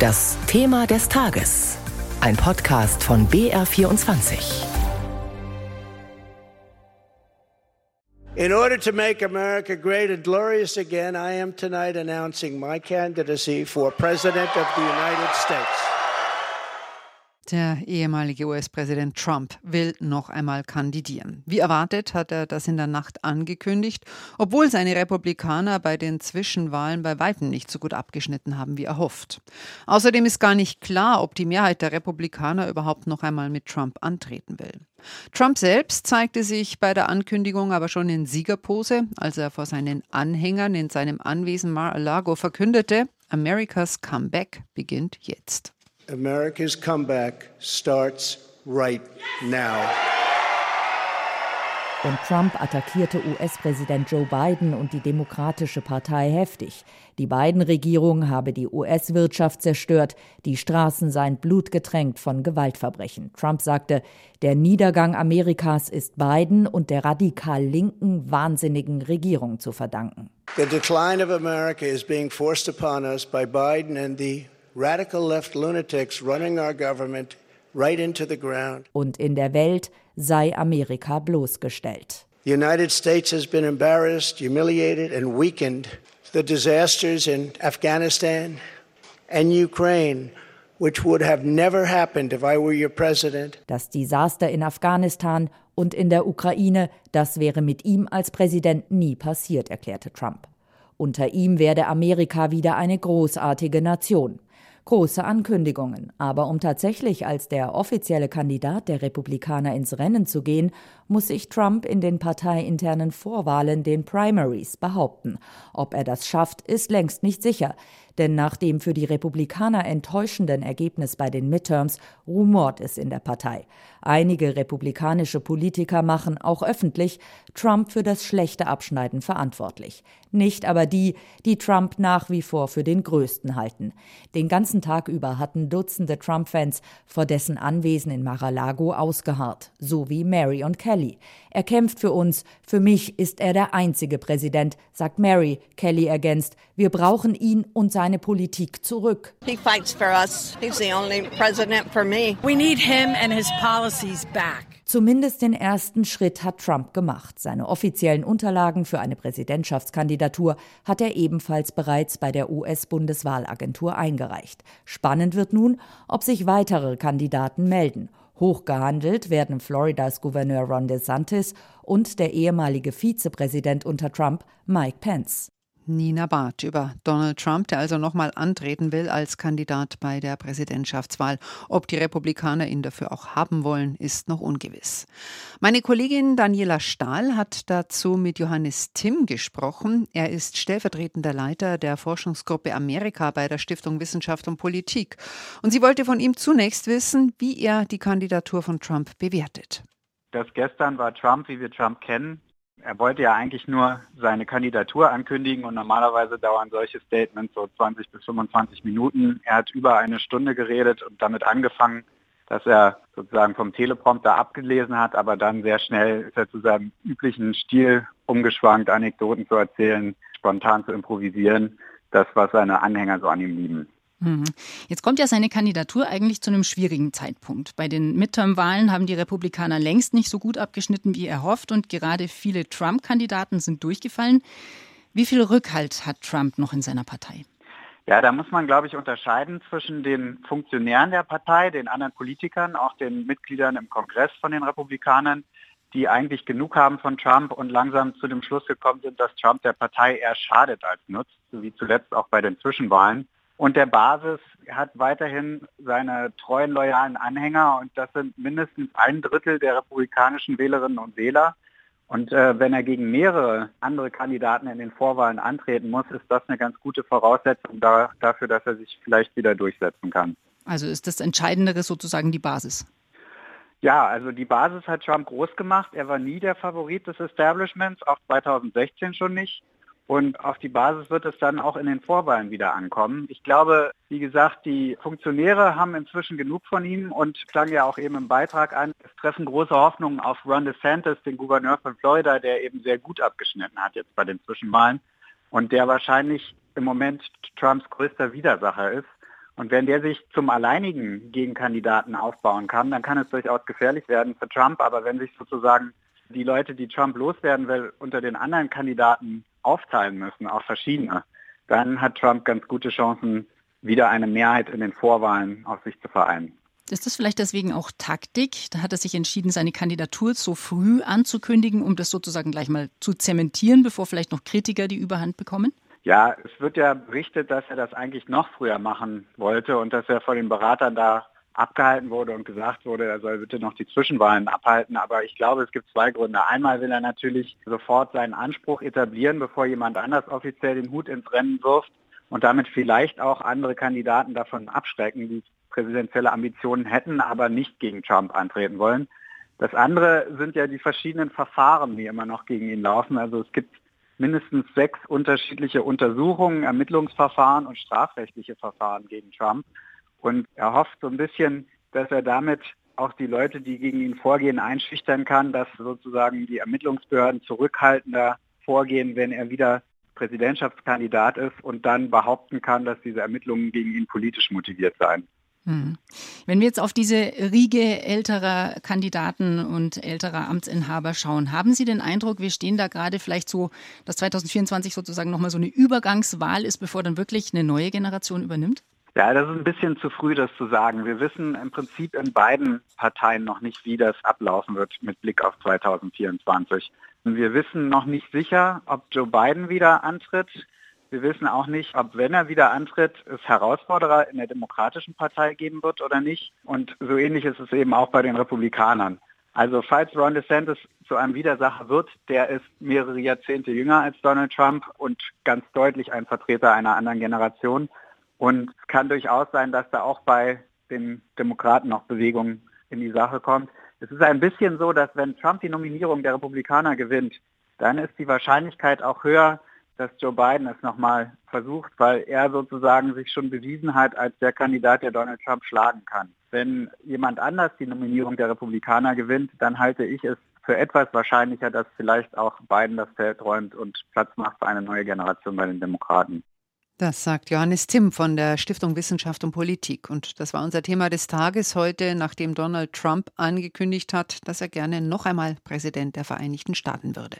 Das Thema des Tages. Ein Podcast von BR24. In order to make America great and glorious again, I am tonight announcing my candidacy for President of the United States. Der ehemalige US-Präsident Trump will noch einmal kandidieren. Wie erwartet hat er das in der Nacht angekündigt, obwohl seine Republikaner bei den Zwischenwahlen bei weitem nicht so gut abgeschnitten haben wie erhofft. Außerdem ist gar nicht klar, ob die Mehrheit der Republikaner überhaupt noch einmal mit Trump antreten will. Trump selbst zeigte sich bei der Ankündigung aber schon in Siegerpose, als er vor seinen Anhängern in seinem Anwesen Mar-a-Lago verkündete, America's Comeback beginnt jetzt. America's comeback starts right now. Und Trump attackierte US-Präsident Joe Biden und die Demokratische Partei heftig. Die Biden-Regierung habe die US-Wirtschaft zerstört, die Straßen seien blutgetränkt von Gewaltverbrechen. Trump sagte, der Niedergang Amerikas ist Biden und der radikal linken, wahnsinnigen Regierung zu verdanken. The decline of America is being forced upon us by Biden and the radical left lunatics running our government right into the ground. Und in der Welt sei Amerika bloßgestellt. The United States has been embarrassed, humiliated and weakened. The disasters in Afghanistan and Ukraine which would have never happened if I were your president. Das Desaster in Afghanistan und in der Ukraine, das wäre mit ihm als Präsident nie passiert, erklärte Trump. Unter ihm werde Amerika wieder eine großartige Nation. Große Ankündigungen, aber um tatsächlich als der offizielle Kandidat der Republikaner ins Rennen zu gehen, muss sich Trump in den parteiinternen Vorwahlen, den Primaries, behaupten. Ob er das schafft, ist längst nicht sicher. Denn nach dem für die Republikaner enttäuschenden Ergebnis bei den Midterms rumort es in der Partei. Einige republikanische Politiker machen auch öffentlich Trump für das schlechte Abschneiden verantwortlich. Nicht aber die, die Trump nach wie vor für den Größten halten. Den ganzen Tag über hatten Dutzende Trump-Fans vor dessen Anwesen in Mar-a-Lago ausgeharrt, so wie Mary und Kelly. Er kämpft für uns, für mich ist er der einzige Präsident, sagt Mary. Kelly ergänzt, wir brauchen ihn und seine Politik zurück. He fights for us. He's the only president for me. We need him and his policies back. Zumindest den ersten Schritt hat Trump gemacht. Seine offiziellen Unterlagen für eine Präsidentschaftskandidatur hat er ebenfalls bereits bei der US-Bundeswahlagentur eingereicht. Spannend wird nun, ob sich weitere Kandidaten melden. Hochgehandelt werden Floridas Gouverneur Ron DeSantis und der ehemalige Vizepräsident unter Trump Mike Pence. Nina Barth über Donald Trump, der also nochmal antreten will als Kandidat bei der Präsidentschaftswahl. Ob die Republikaner ihn dafür auch haben wollen, ist noch ungewiss. Meine Kollegin Daniela Stahl hat dazu mit Johannes Timm gesprochen. Er ist stellvertretender Leiter der Forschungsgruppe Amerika bei der Stiftung Wissenschaft und Politik. Und sie wollte von ihm zunächst wissen, wie er die Kandidatur von Trump bewertet. Das gestern war Trump, wie wir Trump kennen, er wollte ja eigentlich nur seine Kandidatur ankündigen und normalerweise dauern solche Statements so 20 bis 25 Minuten. Er hat über eine Stunde geredet und damit angefangen, dass er sozusagen vom Teleprompter abgelesen hat, aber dann sehr schnell ist er zu seinem üblichen Stil umgeschwankt, Anekdoten zu erzählen, spontan zu improvisieren, das, was seine Anhänger so an ihm lieben. Mhm. Jetzt kommt ja seine Kandidatur eigentlich zu einem schwierigen Zeitpunkt. Bei den Midterm-Wahlen haben die Republikaner längst nicht so gut abgeschnitten wie erhofft und gerade viele Trump-Kandidaten sind durchgefallen. Wie viel Rückhalt hat Trump noch in seiner Partei? Ja, da muss man, glaube ich, unterscheiden zwischen den Funktionären der Partei, den anderen Politikern, auch den Mitgliedern im Kongress von den Republikanern, die eigentlich genug haben von Trump und langsam zu dem Schluss gekommen sind, dass Trump der Partei eher schadet als nutzt, wie zuletzt auch bei den Zwischenwahlen. Und der Basis hat weiterhin seine treuen, loyalen Anhänger und das sind mindestens ein Drittel der republikanischen Wählerinnen und Wähler. Und äh, wenn er gegen mehrere andere Kandidaten in den Vorwahlen antreten muss, ist das eine ganz gute Voraussetzung da, dafür, dass er sich vielleicht wieder durchsetzen kann. Also ist das Entscheidendere sozusagen die Basis? Ja, also die Basis hat Trump groß gemacht. Er war nie der Favorit des Establishments, auch 2016 schon nicht. Und auf die Basis wird es dann auch in den Vorwahlen wieder ankommen. Ich glaube, wie gesagt, die Funktionäre haben inzwischen genug von ihm und klang ja auch eben im Beitrag an, es treffen große Hoffnungen auf Ron DeSantis, den Gouverneur von Florida, der eben sehr gut abgeschnitten hat jetzt bei den Zwischenwahlen und der wahrscheinlich im Moment Trumps größter Widersacher ist. Und wenn der sich zum alleinigen Gegenkandidaten aufbauen kann, dann kann es durchaus gefährlich werden für Trump. Aber wenn sich sozusagen die Leute, die Trump loswerden will, unter den anderen Kandidaten aufteilen müssen, auch verschiedene, dann hat Trump ganz gute Chancen, wieder eine Mehrheit in den Vorwahlen auf sich zu vereinen. Ist das vielleicht deswegen auch Taktik? Da hat er sich entschieden, seine Kandidatur so früh anzukündigen, um das sozusagen gleich mal zu zementieren, bevor vielleicht noch Kritiker die Überhand bekommen? Ja, es wird ja berichtet, dass er das eigentlich noch früher machen wollte und dass er von den Beratern da abgehalten wurde und gesagt wurde, er soll bitte noch die Zwischenwahlen abhalten. Aber ich glaube, es gibt zwei Gründe. Einmal will er natürlich sofort seinen Anspruch etablieren, bevor jemand anders offiziell den Hut ins Rennen wirft und damit vielleicht auch andere Kandidaten davon abschrecken, die präsidentielle Ambitionen hätten, aber nicht gegen Trump antreten wollen. Das andere sind ja die verschiedenen Verfahren, die immer noch gegen ihn laufen. Also es gibt mindestens sechs unterschiedliche Untersuchungen, Ermittlungsverfahren und strafrechtliche Verfahren gegen Trump. Und er hofft so ein bisschen, dass er damit auch die Leute, die gegen ihn vorgehen, einschüchtern kann, dass sozusagen die Ermittlungsbehörden zurückhaltender vorgehen, wenn er wieder Präsidentschaftskandidat ist und dann behaupten kann, dass diese Ermittlungen gegen ihn politisch motiviert seien. Hm. Wenn wir jetzt auf diese Riege älterer Kandidaten und älterer Amtsinhaber schauen, haben Sie den Eindruck, wir stehen da gerade vielleicht so, dass 2024 sozusagen nochmal so eine Übergangswahl ist, bevor dann wirklich eine neue Generation übernimmt? Ja, das ist ein bisschen zu früh, das zu sagen. Wir wissen im Prinzip in beiden Parteien noch nicht, wie das ablaufen wird mit Blick auf 2024. Wir wissen noch nicht sicher, ob Joe Biden wieder antritt. Wir wissen auch nicht, ob wenn er wieder antritt, es Herausforderer in der Demokratischen Partei geben wird oder nicht. Und so ähnlich ist es eben auch bei den Republikanern. Also falls Ron DeSantis zu einem Widersacher wird, der ist mehrere Jahrzehnte jünger als Donald Trump und ganz deutlich ein Vertreter einer anderen Generation. Und es kann durchaus sein, dass da auch bei den Demokraten noch Bewegung in die Sache kommt. Es ist ein bisschen so, dass wenn Trump die Nominierung der Republikaner gewinnt, dann ist die Wahrscheinlichkeit auch höher, dass Joe Biden es nochmal versucht, weil er sozusagen sich schon bewiesen hat als der Kandidat, der Donald Trump schlagen kann. Wenn jemand anders die Nominierung der Republikaner gewinnt, dann halte ich es für etwas wahrscheinlicher, dass vielleicht auch Biden das Feld räumt und Platz macht für eine neue Generation bei den Demokraten. Das sagt Johannes Timm von der Stiftung Wissenschaft und Politik. Und das war unser Thema des Tages heute, nachdem Donald Trump angekündigt hat, dass er gerne noch einmal Präsident der Vereinigten Staaten würde.